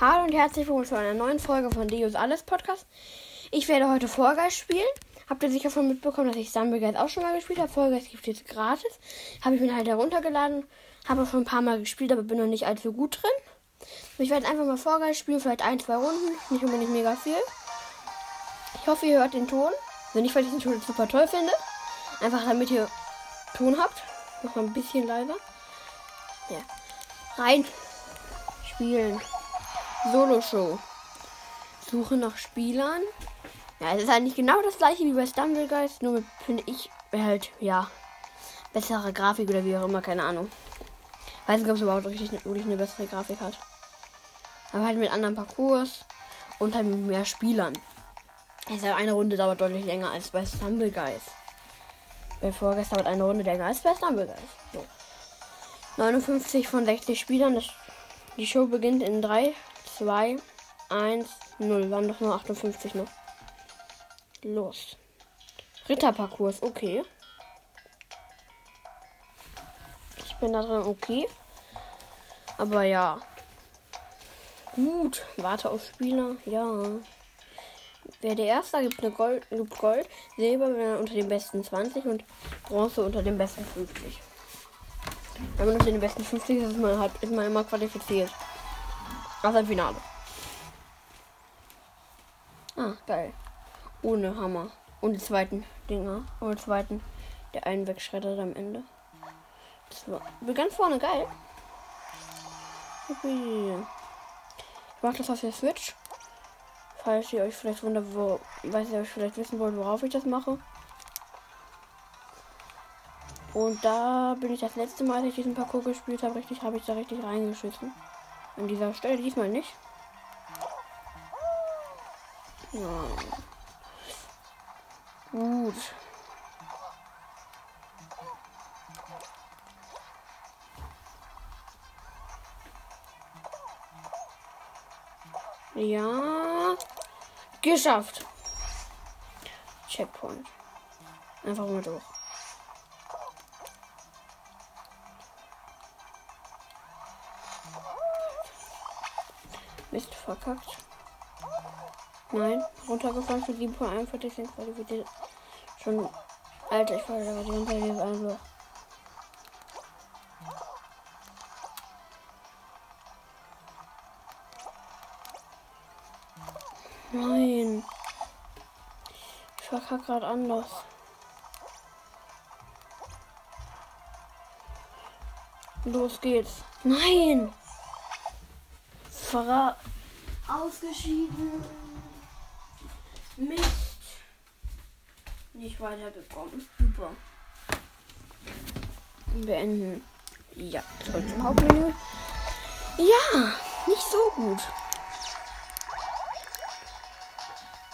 Hallo und herzlich willkommen zu einer neuen Folge von Deus Alles Podcast. Ich werde heute Guys spielen. Habt ihr sicher schon mitbekommen, dass ich Guys auch schon mal gespielt habe? Guys gibt es jetzt gratis. Habe ich mir halt heruntergeladen. Habe auch schon ein paar Mal gespielt, aber bin noch nicht allzu gut drin. Ich werde einfach mal Guys spielen, vielleicht ein, zwei Runden. Nicht unbedingt mega viel. Ich hoffe, ihr hört den Ton. Wenn nicht, weil ich den Ton super toll finde. Einfach damit ihr Ton habt. Noch mal ein bisschen leiser. Ja. Rein. Spielen. Solo-Show. Suche nach Spielern. Ja, es ist eigentlich genau das gleiche wie bei Stumblegeist, nur mit, finde ich, halt, ja, bessere Grafik oder wie auch immer, keine Ahnung. Weiß nicht, ob es überhaupt richtig, wirklich eine bessere Grafik hat. Aber halt mit anderen Parcours und halt mit mehr Spielern. Also eine Runde dauert deutlich länger als bei Stumblegeist. Bei vorgestern dauert eine Runde länger als bei Stumblegeist. So. 59 von 60 Spielern. Das, die Show beginnt in 3, 2, 1, 0. Waren doch nur 58 noch. Los. Ritterparcours, okay. Ich bin da drin, okay. Aber ja. Gut. Warte auf Spieler. Ja. Wer der Erste gibt eine Gold, gibt Gold, Silber er unter den besten 20 und Bronze unter den besten 50. Wenn man unter den besten 50 ist, ist man, halt, ist man immer qualifiziert. Auf ein Finale. Ah, geil. Ohne Hammer. Und die zweiten Dinger. Und die zweiten, der einen wegschreddert am Ende. Das war ganz vorne geil. Ich mach das auf der Switch. Falls ihr euch vielleicht wundert, wo, weiß ihr euch vielleicht wissen wollt, worauf ich das mache. Und da bin ich das letzte Mal, als ich diesen Parcours gespielt habe, richtig, habe ich da richtig reingeschissen. An dieser Stelle diesmal nicht. Ja. Gut. Ja. Geschafft. Checkpoint. Einfach mal durch. Mist, verkackt. Nein, runtergefallen für 7.41 sind qualifiziert. Schon. Alter, ich falle aber die ganze Zeit dieses eine Loch. Nein. Ich verkacke gerade anders. Los geht's. Nein! Verrat. Ausgeschieden. Mist. Nicht weitergekommen. Super. Beenden. Ja, zurück zum Hauptmenü. Ja, nicht so gut.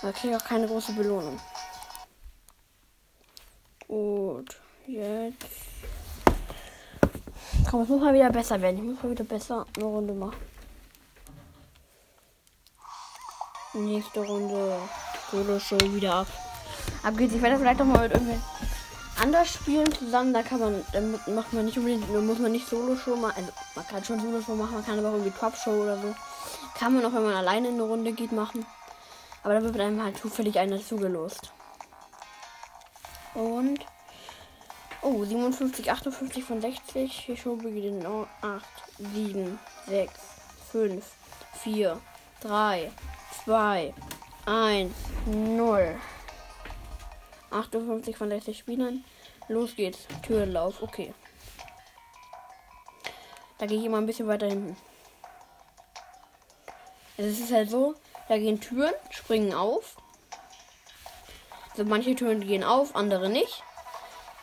Da kriege ich auch keine große Belohnung. Gut, jetzt. Komm, es muss mal wieder besser werden. Ich muss mal wieder besser eine Runde machen. Nächste Runde. Solo Show wieder ab. Ab geht's. Ich werde vielleicht auch mal mit irgendwen anders spielen zusammen. Da kann man, dann macht man nicht unbedingt, muss man nicht Solo Show machen. Also man kann schon Solo Show machen, man kann aber auch irgendwie Top Show oder so. Kann man auch, wenn man alleine in eine Runde geht, machen. Aber da wird einem halt zufällig einer zugelost. Und. Oh, 57, 58 von 60. Die Show beginnt in 8, 7, 6, 5, 4, 3, 2, 1, 0. 58 von 60 Spielern. Los geht's. Türlauf. Okay. Da gehe ich immer ein bisschen weiter hinten. Also es ist halt so, da gehen Türen, springen auf. Also manche Türen gehen auf, andere nicht.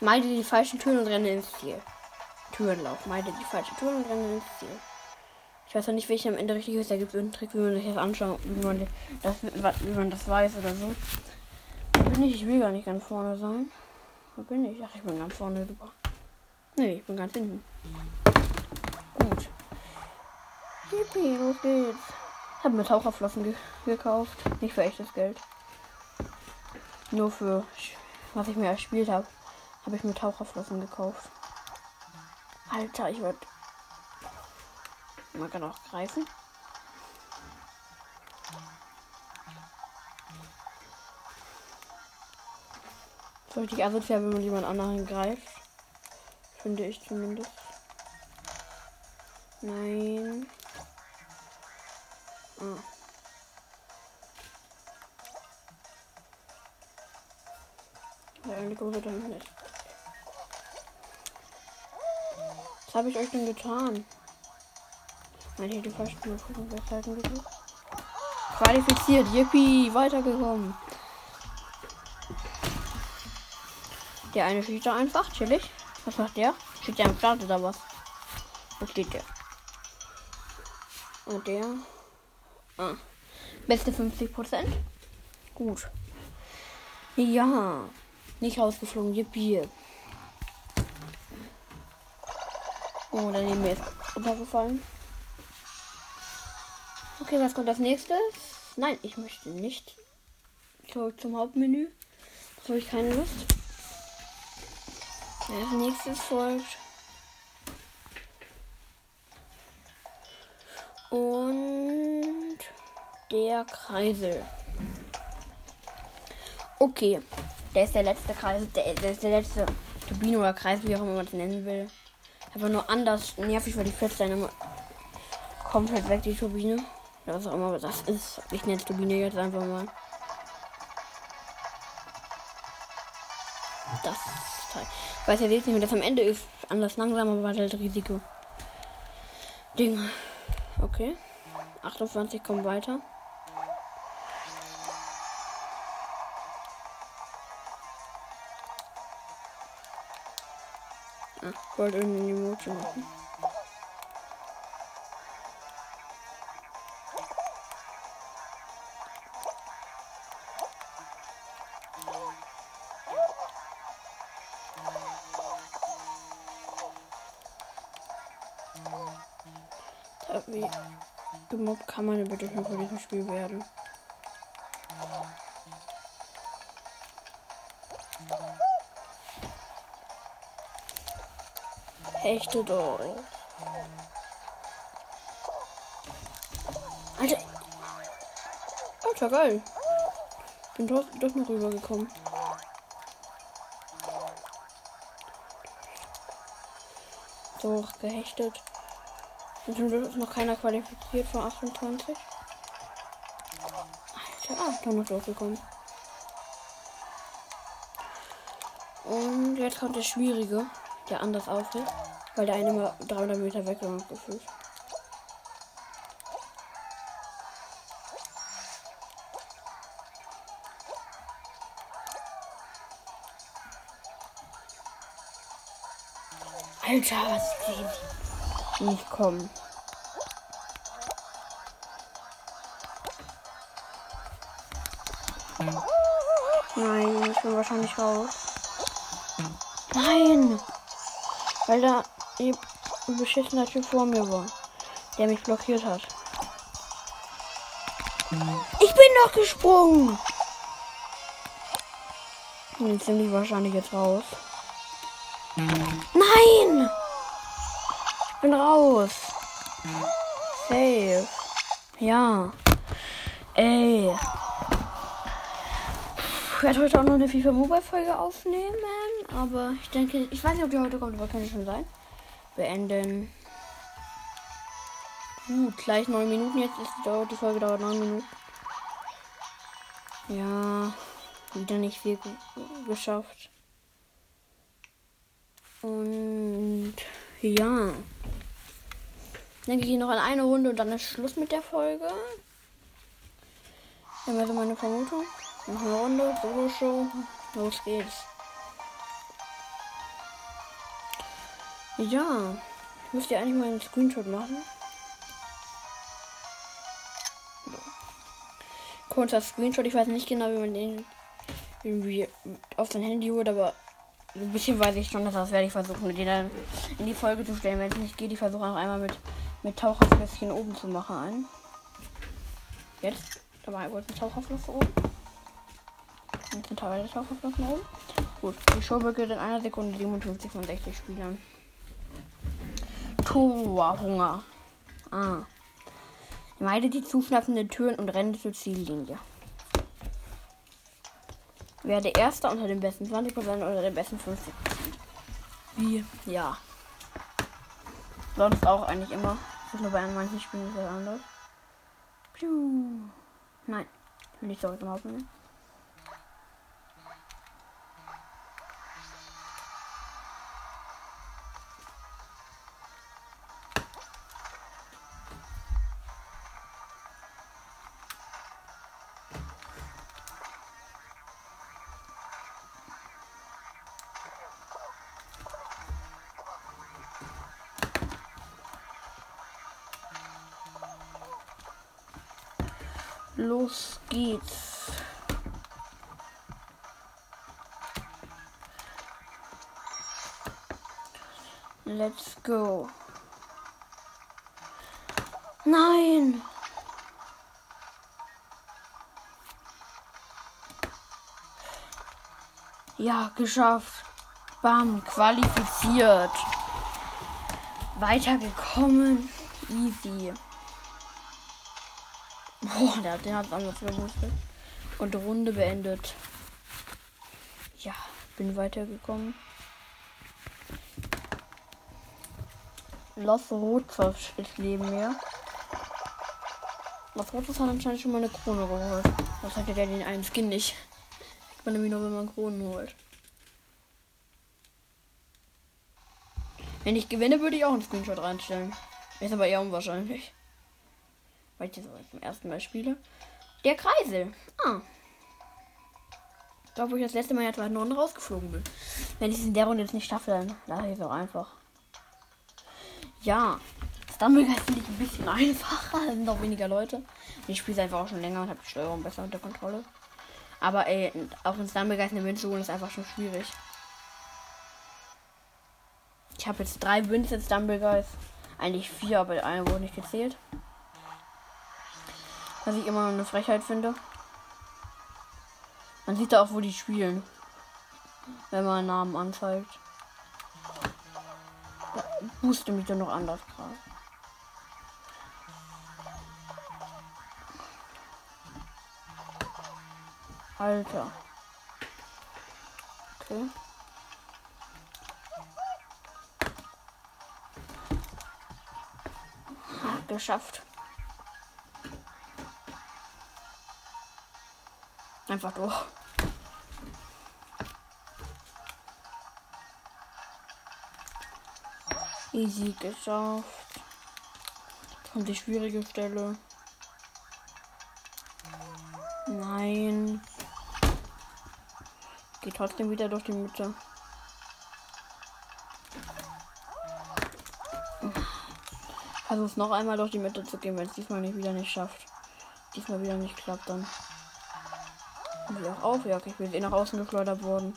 Meide die falschen Türen und renne ins Ziel. Türenlauf. Meide die falschen Türen und renne ins Ziel. Ich weiß noch nicht, welcher am Ende richtig ist. Da gibt es einen Trick, wie man sich das anschaut, wie man das, wie man das weiß oder so. Wo bin ich? Ich will gar nicht ganz vorne sein. Wo bin ich? Ach, ich bin ganz vorne. Super. Nee, ich bin ganz hinten. Gut. Yippie, los geht's. Ich habe mir Taucherflossen ge gekauft. Nicht für echtes Geld. Nur für was ich mir erspielt habe, habe ich mir Taucherflossen gekauft. Alter, ich werde. Man kann auch greifen. So richtig asozial, wenn man jemand anderen greift. Finde ich zumindest. Nein. Ah. Der eine Gruppe dann nicht. Was habe ich euch denn getan? Nein, ich hätte fast nur gucken, wer halten gesucht. Qualifiziert, yippie, weitergekommen. Der eine schießt da einfach, chillig. Was macht der? Steht der am Start oder was? Wo steht der? Und der? Ah. Beste 50 Prozent. Gut. Ja. Nicht rausgeflogen, yippie. Oh, daneben ist runtergefallen. Okay, was kommt als nächstes? Nein, ich möchte nicht zurück zum Hauptmenü. Das habe ich keine Lust. Als nächstes folgt. Und der Kreisel. Okay. Der ist der letzte Kreis. Der, der ist der letzte Turbine oder Kreis, wie auch immer man es nennen will. Einfach nur anders nervig, weil die fällt dann immer komplett weg, die Turbine. Was auch immer das ist. Ich nenne Turbine jetzt einfach mal. Das Teil. Ich weiß ja jetzt nicht, wie das am Ende ist. Anders langsam, aber halt Risiko. Ding. Okay. 28 kommen weiter. Ah, wollte irgendwie Emoji machen. Gemobbt kann man bitte schon von diesem Spiel werden? Hechte doch. Alter. Alter, geil. Bin doch, doch noch rübergekommen. So, gehechtet. Und zum Glück ist noch keiner qualifiziert vor 28. Alter, ah, doch noch durchgekommen. Und jetzt kommt der Schwierige, der anders aufhört, weil der eine immer 300 Meter weg war gefühlt. Alter, was geht? Nicht kommen. Nein, ich bin wahrscheinlich raus. Nein! Weil da ein beschissener Typ vor mir war, der mich blockiert hat. Ich bin doch gesprungen! Jetzt sind die wahrscheinlich jetzt raus. Nein! Bin raus. Safe. Ja. Ey. Ich werde heute auch noch eine FIFA Mobile Folge aufnehmen, aber ich denke, ich weiß nicht, ob die heute kommt, aber kann schon sein. Beenden. Gut, gleich neun Minuten jetzt ist dauert die Folge dauert neun Minuten. Ja, wieder nicht viel geschafft. Und ja. Dann gehe ich noch in eine Runde und dann ist Schluss mit der Folge. Dann wäre so meine Vermutung. Noch eine Runde, Solo-Show. Los geht's. Ja. Ich müsste eigentlich mal einen Screenshot machen. Kurzer Screenshot. Ich weiß nicht genau, wie man den irgendwie auf sein Handy holt, aber ein bisschen weiß ich schon, dass das werde ich versuchen, mit denen in die Folge zu stellen. Wenn es nicht geht, ich versuche noch einmal mit, mit Taucherfläschchen oben zu machen. Ein. Jetzt. Da war kurz ein Taucherfläschchen oben. Jetzt sind teilweise Taucherfläschchen oben. Gut, die Show beginnt in einer Sekunde 57 von 60 Spielern. Torhunger. Ah. Meide die zuschnappenden Türen und renne zur Ziellinie. Werde Erster unter den besten 20% oder den besten 50%. Wie? Ja. Sonst auch eigentlich immer. Das ist nur bei manchen Spielen sehr anders. Piu. Nein. Will ich zurück zum Hauptmenü. Los geht's. Let's go. Nein! Ja, geschafft. Bam, qualifiziert. Weitergekommen. Easy. Boah, der, der hat anders gewusst. Und Runde beendet. Ja, bin weitergekommen. Los Rotzos ist neben mir. Los Rotzos hat anscheinend schon mal eine Krone geholt. Was hatte der den einen Skin nicht? Kriegt man nämlich nur, wenn man Kronen holt. Wenn ich gewinne, würde ich auch einen Screenshot reinstellen. Ist aber eher unwahrscheinlich. Weil ich das zum ersten Mal spiele. Der Kreisel. Ah. Da, wo ich das letzte Mal ja 2009 rausgeflogen bin. Wenn ich es in der Runde jetzt nicht schaffe, dann lasse ich es auch einfach. Ja. Stumbleguy finde ich ein bisschen einfacher. Da sind auch weniger Leute. Ich spiele es einfach auch schon länger und habe die Steuerung besser unter Kontrolle. Aber ey, auch in Stumbleguy eine zu holen ist einfach schon schwierig. Ich habe jetzt drei Wins in Stumbleguys. Eigentlich vier, aber eine wurde nicht gezählt. Was ich immer eine Frechheit finde. Man sieht da auch, wo die spielen. Wenn man einen Namen anzeigt. Ja, booste mich dann noch anders gerade. Alter. Okay. Ha, geschafft. Einfach durch. Easy geschafft. Kommt die schwierige Stelle. Nein. Geht trotzdem wieder durch die Mitte. Versuche es noch einmal durch die Mitte zu gehen, wenn es diesmal nicht wieder nicht schafft. Diesmal wieder nicht klappt, dann. Und auch auf, ja, ich bin eh nach außen geschleudert worden.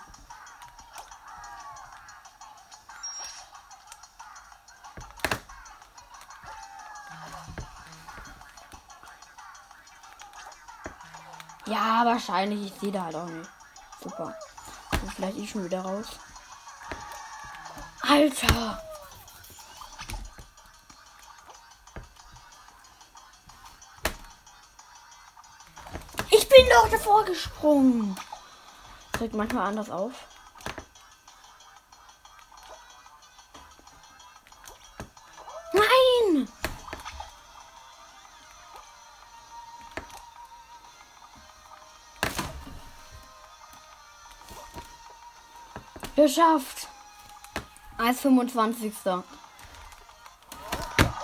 Ja, wahrscheinlich. Ich sehe da halt auch nicht. Super. Vielleicht ich schon wieder raus. Alter! Bin doch davor gesprungen. Drückt manchmal anders auf. Nein! Geschafft. Als 25.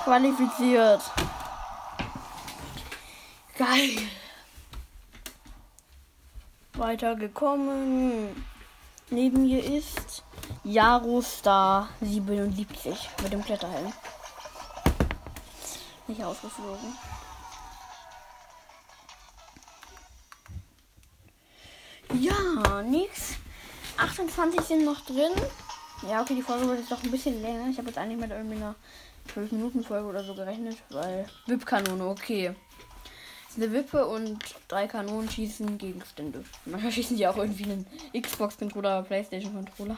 Qualifiziert. Geil. Weitergekommen. Neben mir ist Jarostar 77 mit dem Kletterhelm. Nicht ausgeflogen. Ja, nix. 28 sind noch drin. Ja, okay, die Folge wird jetzt doch ein bisschen länger. Ich habe jetzt eigentlich mit irgendwie einer 12 Minuten Folge oder so gerechnet, weil VIP-Kanone, okay. Eine Wippe und drei Kanonen schießen Gegenstände. Manchmal schießen die auch irgendwie einen Xbox-Controller oder Playstation-Controller.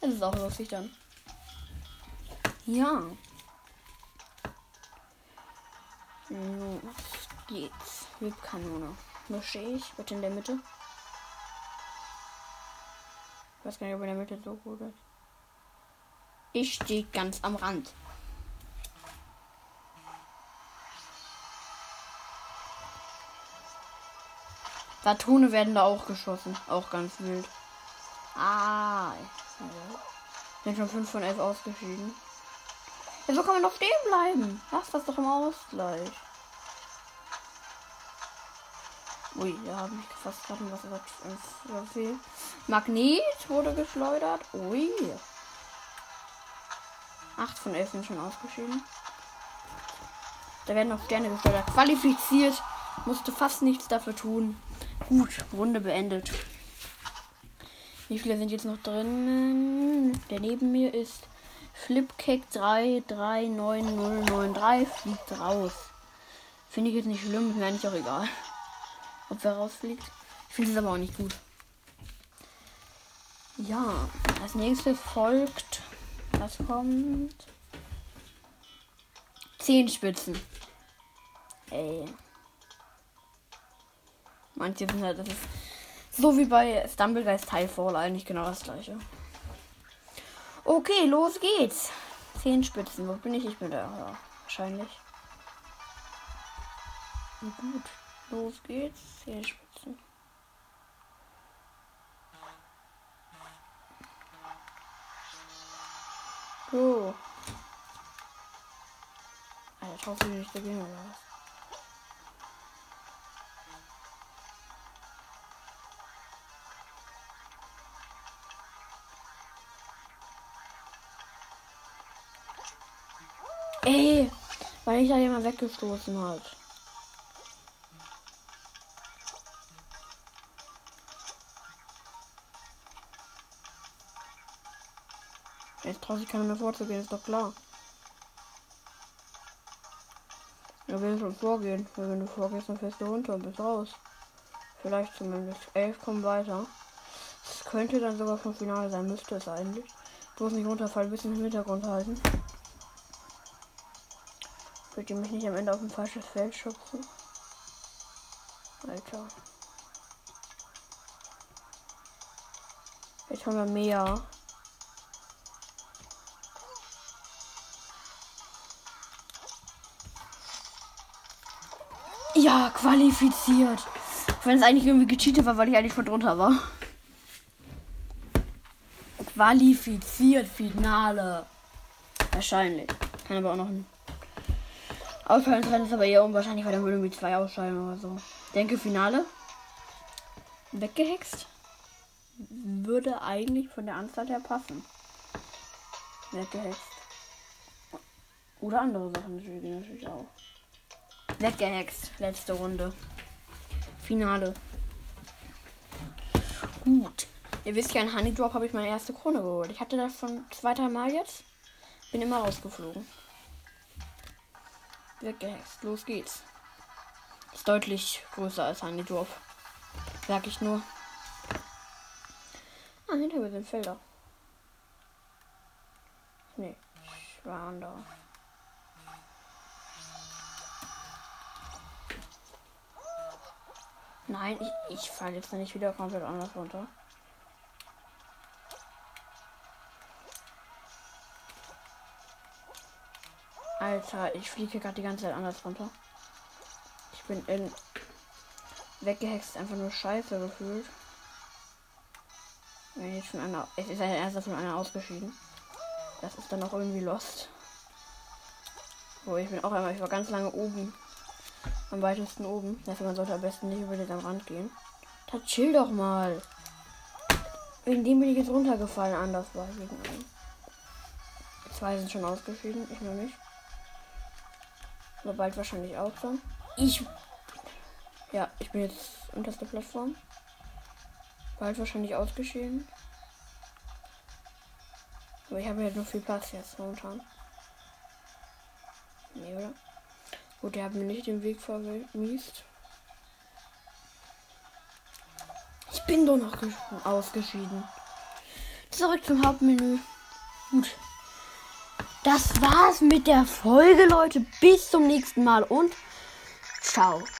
Das ist auch lustig dann. Ja. Los geht's. VIP-Kanone. Mische ich. Bitte in der Mitte. Ich weiß gar nicht, ob in der Mitte so gut ist. Ich stehe ganz am Rand. Satone werden da auch geschossen. Auch ganz wild. Ah. Ja. Sind schon 5 von 11 ausgeschieden. Ja, so kann man doch stehen bleiben. Lass das doch im Ausgleich. Ui, da habe ich fast gerade was gesagt. Magnet wurde geschleudert. Ui. 8 von 11 sind schon ausgeschieden. Da werden noch Sterne geschleudert. Qualifiziert. Musste fast nichts dafür tun. Gut, Runde beendet. Wie viele sind jetzt noch drin? Der neben mir ist Flipcake 339093 fliegt raus. Finde ich jetzt nicht schlimm, ist mir eigentlich auch egal. Ob wer rausfliegt. Ich finde es aber auch nicht gut. Ja, als nächstes folgt. Was kommt? Zehn Spitzen. Ey. Manche sind halt, das ist so wie bei Stumblegeist Teilfall eigentlich genau das gleiche. Okay, los geht's. Zehn Spitzen. Wo bin ich? Ich bin da. Ja, wahrscheinlich. Gut. Los geht's. Zehn Spitzen. So. Alter, traust du nicht dagegen oder was? Ey, weil ich da jemand weggestoßen hat. Jetzt traue ich keiner mehr vorzugehen, ist doch klar. Er will schon vorgehen, weil wenn du vorgehst, dann fährst du runter und bist raus. Vielleicht zumindest. Elf kommen weiter. Es könnte dann sogar vom Finale sein, müsste es eigentlich. Bloß nicht runterfallen, bisschen im Hintergrund halten. Wird ihr mich nicht am Ende auf ein falsches Feld schubsen? Alter. Jetzt haben wir mehr. Ja, qualifiziert. Wenn es eigentlich irgendwie gecheatet war, weil ich eigentlich von drunter war. Qualifiziert Finale. Wahrscheinlich. Kann aber auch noch ein Ausfallen ist aber eher unwahrscheinlich, weil dann würde irgendwie zwei ausscheiden oder so. Denke Finale. Weggehext. Würde eigentlich von der Anzahl her passen. Weggehext. Oder andere Sachen natürlich auch. Weggehext. Letzte Runde. Finale. Gut. Ihr wisst ja, in Honey Drop habe ich meine erste Krone geholt. Ich hatte das schon zwei, drei Mal jetzt. Bin immer rausgeflogen. Weggehext. Los geht's. Ist deutlich größer als Honey Drop. Sag ich nur. Ah, hinter mir sind Felder. Nee, ich war da. Nein, ich, ich falle jetzt nicht wieder komplett anders runter. Alter, ich fliege gerade die ganze Zeit anders runter. Ich bin in weggehext, einfach nur scheiße gefühlt. Wenn jetzt schon einer. Es ist ja erst von einer ausgeschieden. Das ist dann auch irgendwie lost. Oh, ich bin auch einmal, ich war ganz lange oben. Am weitesten oben. Dafür man sollte am besten nicht über den Rand gehen. Da chill doch mal. Wegen dem bin ich jetzt runtergefallen. Anders war ich wegen einem. Zwei sind schon ausgeschieden, ich noch nicht. Aber bald wahrscheinlich auch schon. Ich. Ja, ich bin jetzt unterste Plattform. Bald wahrscheinlich ausgeschieden. Aber ich habe halt noch viel Platz jetzt momentan. Nee, oder? Gut, der hat mir nicht den Weg vermiest. Ich bin doch noch ausgeschieden. Zurück zum Hauptmenü. Gut. Das war's mit der Folge, Leute. Bis zum nächsten Mal und ciao.